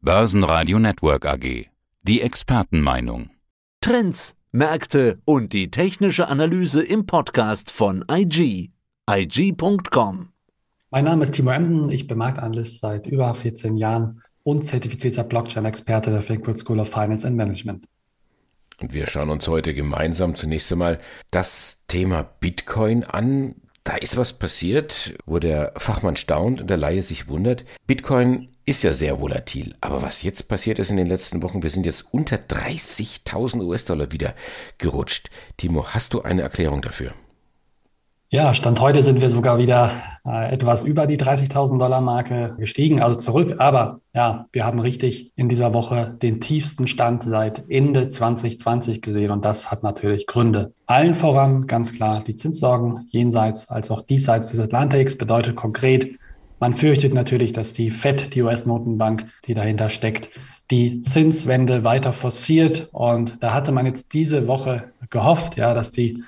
Börsenradio Network AG. Die Expertenmeinung. Trends, Märkte und die technische Analyse im Podcast von IG. IG.com. Mein Name ist Timo Emden, ich bin Marktanalyst seit über 14 Jahren und zertifizierter Blockchain-Experte der Frankfurt School of Finance and Management. Und wir schauen uns heute gemeinsam zunächst einmal das Thema Bitcoin an. Da ist was passiert, wo der Fachmann staunt und der Laie sich wundert. Bitcoin ist ja sehr volatil. Aber was jetzt passiert ist in den letzten Wochen, wir sind jetzt unter 30.000 US-Dollar wieder gerutscht. Timo, hast du eine Erklärung dafür? Ja, Stand heute sind wir sogar wieder äh, etwas über die 30.000 Dollar Marke gestiegen, also zurück. Aber ja, wir haben richtig in dieser Woche den tiefsten Stand seit Ende 2020 gesehen und das hat natürlich Gründe. Allen voran ganz klar die Zinssorgen jenseits als auch diesseits des Atlantiks bedeutet konkret, man fürchtet natürlich, dass die FED, die US-Notenbank, die dahinter steckt, die Zinswende weiter forciert. Und da hatte man jetzt diese Woche gehofft, ja, dass die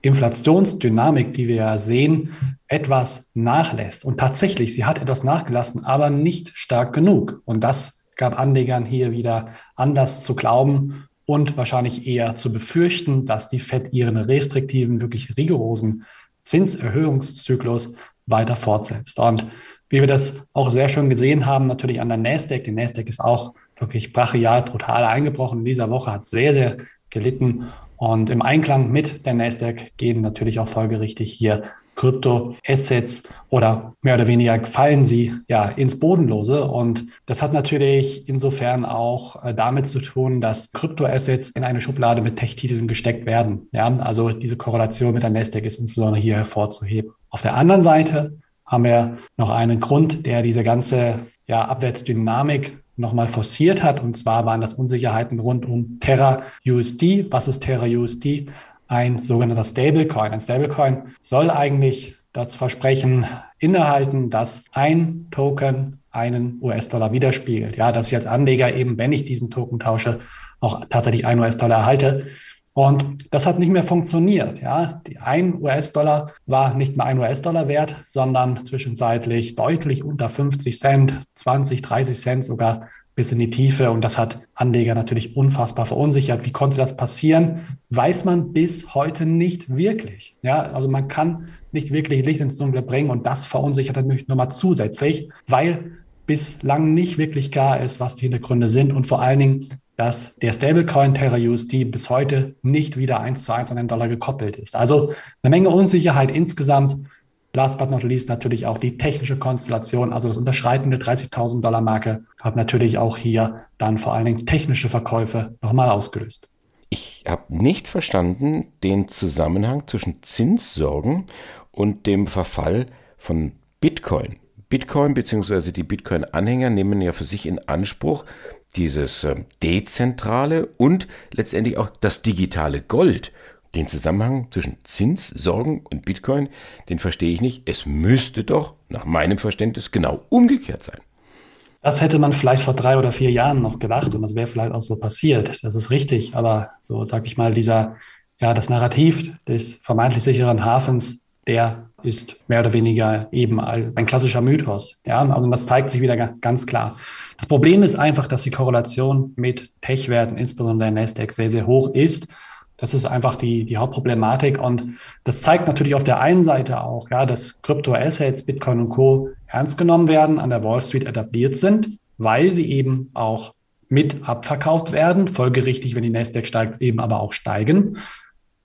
Inflationsdynamik, die wir ja sehen, etwas nachlässt. Und tatsächlich, sie hat etwas nachgelassen, aber nicht stark genug. Und das gab Anlegern hier wieder Anlass zu glauben und wahrscheinlich eher zu befürchten, dass die FED ihren restriktiven, wirklich rigorosen Zinserhöhungszyklus weiter fortsetzt. Und wie wir das auch sehr schön gesehen haben, natürlich an der Nasdaq. Die Nasdaq ist auch wirklich brachial, brutal eingebrochen. In dieser Woche hat sehr, sehr gelitten. Und im Einklang mit der Nasdaq gehen natürlich auch folgerichtig hier Kryptoassets oder mehr oder weniger fallen sie ja ins Bodenlose. Und das hat natürlich insofern auch äh, damit zu tun, dass Kryptoassets in eine Schublade mit Tech-Titeln gesteckt werden. Ja, also diese Korrelation mit der Nasdaq ist insbesondere hier hervorzuheben. Auf der anderen Seite haben wir noch einen Grund, der diese ganze ja, Abwärtsdynamik nochmal forciert hat. Und zwar waren das Unsicherheiten rund um Terra USD. Was ist Terra USD? Ein sogenannter Stablecoin. Ein Stablecoin soll eigentlich das Versprechen innehalten, dass ein Token einen US-Dollar widerspiegelt. Ja, dass ich als Anleger eben, wenn ich diesen Token tausche, auch tatsächlich einen US-Dollar erhalte. Und das hat nicht mehr funktioniert. Ja, die ein US-Dollar war nicht mehr ein US-Dollar wert, sondern zwischenzeitlich deutlich unter 50 Cent, 20, 30 Cent sogar bis in die Tiefe. Und das hat Anleger natürlich unfassbar verunsichert. Wie konnte das passieren? Weiß man bis heute nicht wirklich. Ja, also man kann nicht wirklich Licht ins Dunkle bringen und das verunsichert natürlich nochmal zusätzlich, weil bislang nicht wirklich klar ist, was die Hintergründe sind und vor allen Dingen, dass der Stablecoin Terra USD bis heute nicht wieder eins zu eins an den Dollar gekoppelt ist. Also eine Menge Unsicherheit insgesamt. Last but not least natürlich auch die technische Konstellation, also das Unterschreiten der 30.000 Dollar Marke hat natürlich auch hier dann vor allen Dingen technische Verkäufe nochmal ausgelöst. Ich habe nicht verstanden den Zusammenhang zwischen Zinssorgen und dem Verfall von Bitcoin. Bitcoin bzw. die Bitcoin-Anhänger nehmen ja für sich in Anspruch, dieses äh, dezentrale und letztendlich auch das digitale Gold. Den Zusammenhang zwischen Zinssorgen und Bitcoin, den verstehe ich nicht. Es müsste doch nach meinem Verständnis genau umgekehrt sein. Das hätte man vielleicht vor drei oder vier Jahren noch gedacht und das wäre vielleicht auch so passiert. Das ist richtig. Aber so sage ich mal, dieser, ja, das Narrativ des vermeintlich sicheren Hafens, der ist mehr oder weniger eben ein klassischer Mythos. Ja, also das zeigt sich wieder ganz klar. Das Problem ist einfach, dass die Korrelation mit Tech-Werten, insbesondere der Nasdaq, sehr, sehr hoch ist. Das ist einfach die, die Hauptproblematik. Und das zeigt natürlich auf der einen Seite auch, ja, dass Kryptoassets, Bitcoin und Co. ernst genommen werden, an der Wall Street etabliert sind, weil sie eben auch mit abverkauft werden, folgerichtig, wenn die Nasdaq steigt, eben aber auch steigen.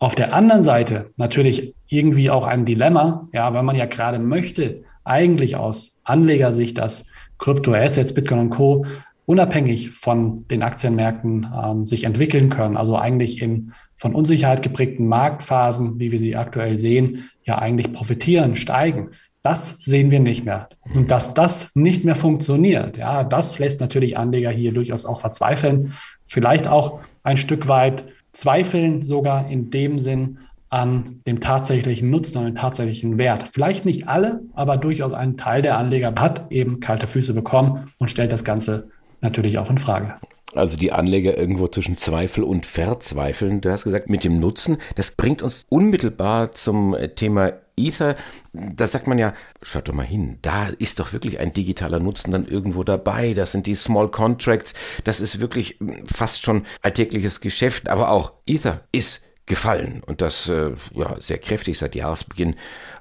Auf der anderen Seite natürlich irgendwie auch ein Dilemma, ja, weil man ja gerade möchte, eigentlich aus Anlegersicht, dass Kryptoassets, Bitcoin und Co. unabhängig von den Aktienmärkten ähm, sich entwickeln können. Also eigentlich in von Unsicherheit geprägten Marktphasen, wie wir sie aktuell sehen, ja eigentlich profitieren, steigen. Das sehen wir nicht mehr. Und dass das nicht mehr funktioniert, ja, das lässt natürlich Anleger hier durchaus auch verzweifeln. Vielleicht auch ein Stück weit zweifeln, sogar in dem Sinn, an dem tatsächlichen Nutzen und dem tatsächlichen Wert. Vielleicht nicht alle, aber durchaus ein Teil der Anleger hat eben kalte Füße bekommen und stellt das Ganze natürlich auch in Frage. Also die Anleger irgendwo zwischen Zweifel und Verzweifeln. Du hast gesagt, mit dem Nutzen, das bringt uns unmittelbar zum Thema Ether, da sagt man ja, schaut doch mal hin, da ist doch wirklich ein digitaler Nutzen dann irgendwo dabei. Das sind die Small Contracts, das ist wirklich hm, fast schon alltägliches Geschäft, aber auch Ether ist gefallen und das äh, ja sehr kräftig seit Jahresbeginn.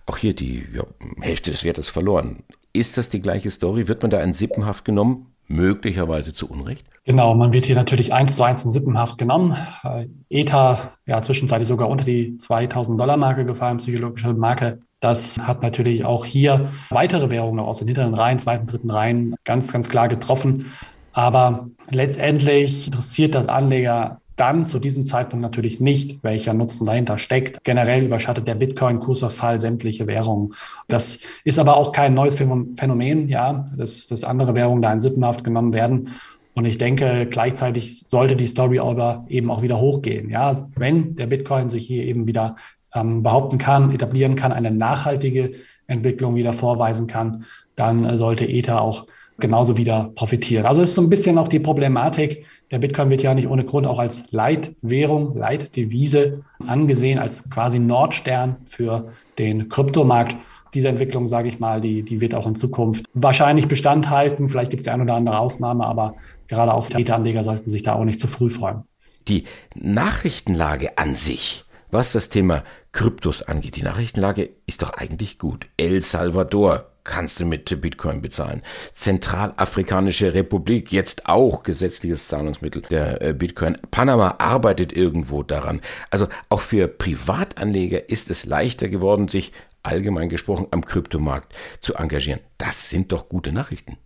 Auch hier die ja, Hälfte des Wertes verloren. Ist das die gleiche Story? Wird man da in Sippenhaft genommen? Möglicherweise zu Unrecht? Genau, man wird hier natürlich eins zu eins in Sippenhaft genommen. Äh, ETA, ja, zwischenzeitlich sogar unter die 2000 Dollar Marke gefallen, psychologische Marke. Das hat natürlich auch hier weitere Währungen aus den hinteren Reihen, zweiten, dritten Reihen ganz, ganz klar getroffen. Aber letztendlich interessiert das Anleger dann zu diesem Zeitpunkt natürlich nicht, welcher Nutzen dahinter steckt. Generell überschattet der Bitcoin-Kursverfall sämtliche Währungen. Das ist aber auch kein neues Phänomen, ja, dass, dass andere Währungen da in Sippenhaft genommen werden. Und ich denke, gleichzeitig sollte die Story aber eben auch wieder hochgehen. Ja, wenn der Bitcoin sich hier eben wieder ähm, behaupten kann, etablieren kann, eine nachhaltige Entwicklung wieder vorweisen kann, dann äh, sollte Ether auch genauso wieder profitieren. Also ist so ein bisschen auch die Problematik. Der Bitcoin wird ja nicht ohne Grund auch als Leitwährung, Leitdevise angesehen, als quasi Nordstern für den Kryptomarkt diese Entwicklung, sage ich mal, die, die wird auch in Zukunft wahrscheinlich Bestand halten. Vielleicht gibt es ja eine oder andere Ausnahme, aber gerade auch die Anleger sollten sich da auch nicht zu früh freuen. Die Nachrichtenlage an sich, was das Thema Kryptos angeht, die Nachrichtenlage ist doch eigentlich gut. El Salvador kannst du mit Bitcoin bezahlen. Zentralafrikanische Republik, jetzt auch gesetzliches Zahlungsmittel der äh, Bitcoin. Panama arbeitet irgendwo daran. Also auch für Privatanleger ist es leichter geworden, sich allgemein gesprochen am Kryptomarkt zu engagieren. Das sind doch gute Nachrichten.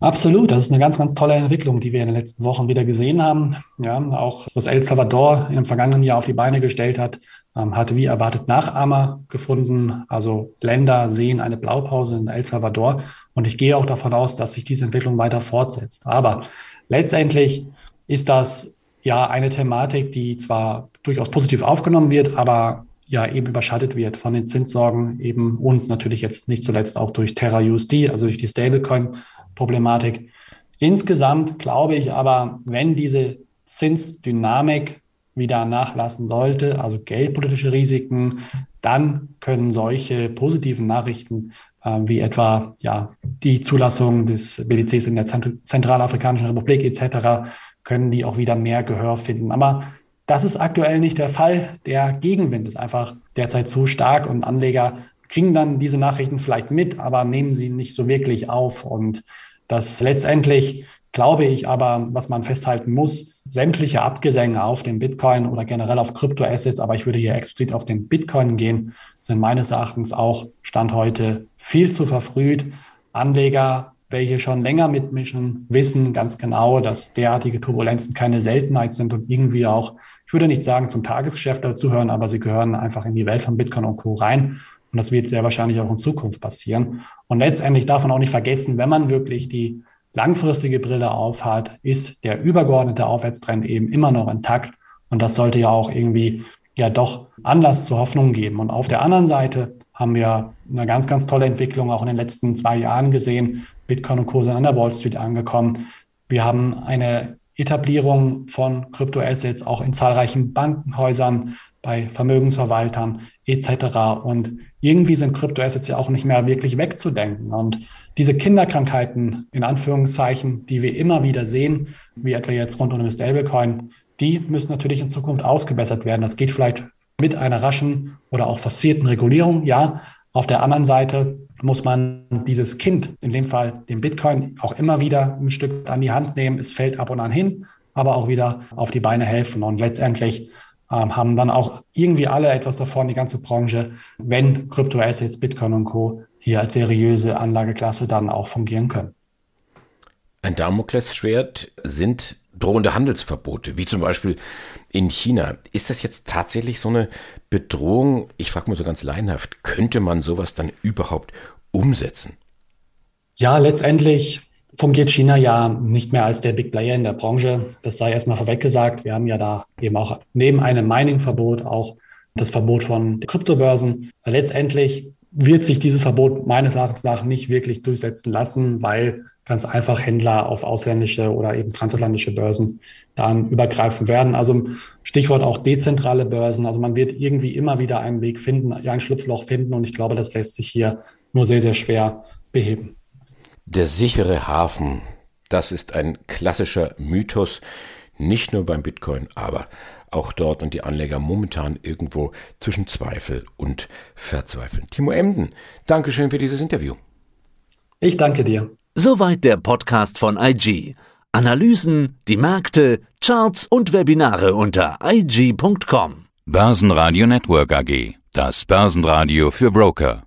Absolut, das ist eine ganz, ganz tolle Entwicklung, die wir in den letzten Wochen wieder gesehen haben. Ja, auch was El Salvador im vergangenen Jahr auf die Beine gestellt hat, ähm, hatte wie erwartet Nachahmer gefunden. Also Länder sehen eine Blaupause in El Salvador und ich gehe auch davon aus, dass sich diese Entwicklung weiter fortsetzt. Aber letztendlich ist das ja eine Thematik, die zwar durchaus positiv aufgenommen wird, aber ja eben überschattet wird von den Zinssorgen eben und natürlich jetzt nicht zuletzt auch durch Terra USD, also durch die Stablecoin-Problematik. Insgesamt glaube ich aber, wenn diese Zinsdynamik wieder nachlassen sollte, also geldpolitische Risiken, dann können solche positiven Nachrichten äh, wie etwa ja, die Zulassung des BDCs in der Zentralafrikanischen Republik etc., können die auch wieder mehr Gehör finden. Aber das ist aktuell nicht der Fall. Der Gegenwind ist einfach derzeit zu stark und Anleger kriegen dann diese Nachrichten vielleicht mit, aber nehmen sie nicht so wirklich auf. Und das letztendlich glaube ich aber, was man festhalten muss, sämtliche Abgesänge auf den Bitcoin oder generell auf Kryptoassets, aber ich würde hier explizit auf den Bitcoin gehen, sind meines Erachtens auch Stand heute viel zu verfrüht. Anleger, welche schon länger mitmischen, wissen ganz genau, dass derartige Turbulenzen keine Seltenheit sind und irgendwie auch ich würde nicht sagen zum Tagesgeschäft dazugehören, aber sie gehören einfach in die Welt von Bitcoin und Co. rein. Und das wird sehr wahrscheinlich auch in Zukunft passieren. Und letztendlich darf man auch nicht vergessen, wenn man wirklich die langfristige Brille aufhat, ist der übergeordnete Aufwärtstrend eben immer noch intakt. Und das sollte ja auch irgendwie ja doch Anlass zur Hoffnung geben. Und auf der anderen Seite haben wir eine ganz, ganz tolle Entwicklung auch in den letzten zwei Jahren gesehen. Bitcoin und Co. sind an der Wall Street angekommen. Wir haben eine Etablierung von Kryptoassets auch in zahlreichen Bankenhäusern, bei Vermögensverwaltern etc. Und irgendwie sind Kryptoassets ja auch nicht mehr wirklich wegzudenken. Und diese Kinderkrankheiten, in Anführungszeichen, die wir immer wieder sehen, wie etwa jetzt rund um den Stablecoin, die müssen natürlich in Zukunft ausgebessert werden. Das geht vielleicht mit einer raschen oder auch forcierten Regulierung, ja. Auf der anderen Seite muss man dieses Kind, in dem Fall den Bitcoin, auch immer wieder ein Stück an die Hand nehmen. Es fällt ab und an hin, aber auch wieder auf die Beine helfen. Und letztendlich ähm, haben dann auch irgendwie alle etwas davon, die ganze Branche, wenn Kryptoassets, Bitcoin und Co. hier als seriöse Anlageklasse dann auch fungieren können. Ein Damoklesschwert sind drohende Handelsverbote, wie zum Beispiel in China. Ist das jetzt tatsächlich so eine Bedrohung? Ich frage mal so ganz laienhaft, könnte man sowas dann überhaupt umsetzen? Ja, letztendlich fungiert China ja nicht mehr als der Big Player in der Branche. Das sei erstmal vorweg gesagt. Wir haben ja da eben auch neben einem Mining-Verbot auch das Verbot von Kryptobörsen. Letztendlich wird sich dieses Verbot meines Erachtens nach nicht wirklich durchsetzen lassen, weil ganz einfach Händler auf ausländische oder eben transatlantische Börsen dann übergreifen werden. Also Stichwort auch dezentrale Börsen. Also man wird irgendwie immer wieder einen Weg finden, ein Schlupfloch finden und ich glaube, das lässt sich hier nur sehr, sehr schwer beheben. Der sichere Hafen, das ist ein klassischer Mythos, nicht nur beim Bitcoin, aber auch dort und die Anleger momentan irgendwo zwischen Zweifel und Verzweifeln. Timo Emden, Dankeschön für dieses Interview. Ich danke dir. Soweit der Podcast von IG. Analysen, die Märkte, Charts und Webinare unter IG.com. Börsenradio Network AG. Das Börsenradio für Broker.